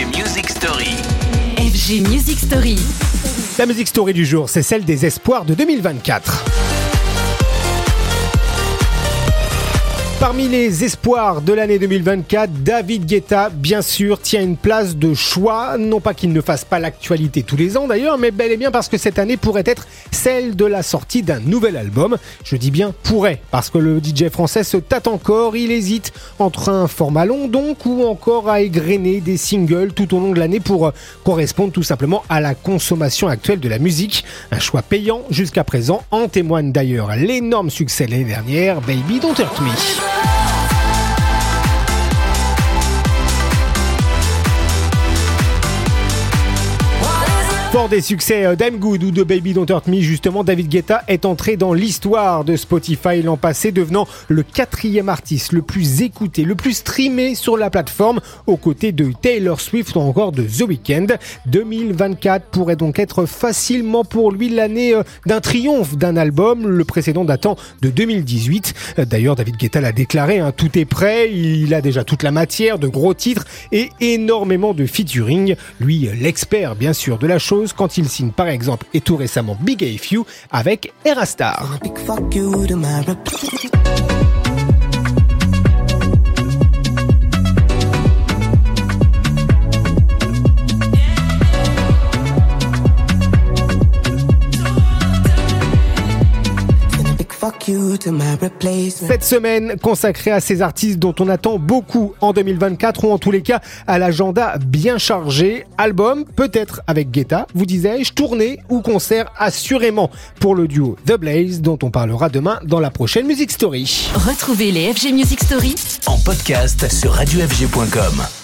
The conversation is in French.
FG Music Story. FG Music Story. La musique story du jour, c'est celle des espoirs de 2024. Parmi les espoirs de l'année 2024, David Guetta, bien sûr, tient une place de choix. Non pas qu'il ne fasse pas l'actualité tous les ans d'ailleurs, mais bel et bien parce que cette année pourrait être celle de la sortie d'un nouvel album. Je dis bien pourrait, parce que le DJ français se tâte encore, il hésite entre un format long donc ou encore à égrener des singles tout au long de l'année pour euh, correspondre tout simplement à la consommation actuelle de la musique. Un choix payant jusqu'à présent, en témoigne d'ailleurs l'énorme succès l'année dernière, Baby Don't Hurt Me. Des succès euh, d'Am Good ou de Baby Don't Hurt Me, justement, David Guetta est entré dans l'histoire de Spotify l'an passé, devenant le quatrième artiste le plus écouté, le plus streamé sur la plateforme, aux côtés de Taylor Swift ou encore de The Weeknd. 2024 pourrait donc être facilement pour lui l'année euh, d'un triomphe d'un album, le précédent datant de 2018. Euh, d'ailleurs, David Guetta l'a déclaré, hein, tout est prêt, il a déjà toute la matière, de gros titres et énormément de featuring. Lui, l'expert bien sûr de la chose quand il signe par exemple et tout récemment Big AFU avec Erastar. Cette semaine consacrée à ces artistes dont on attend beaucoup en 2024 ou en tous les cas à l'agenda bien chargé. Album, peut-être avec Guetta, vous disais-je, tournée ou concert assurément pour le duo The Blaze dont on parlera demain dans la prochaine Music Story. Retrouvez les FG Music Story En podcast sur radiofg.com.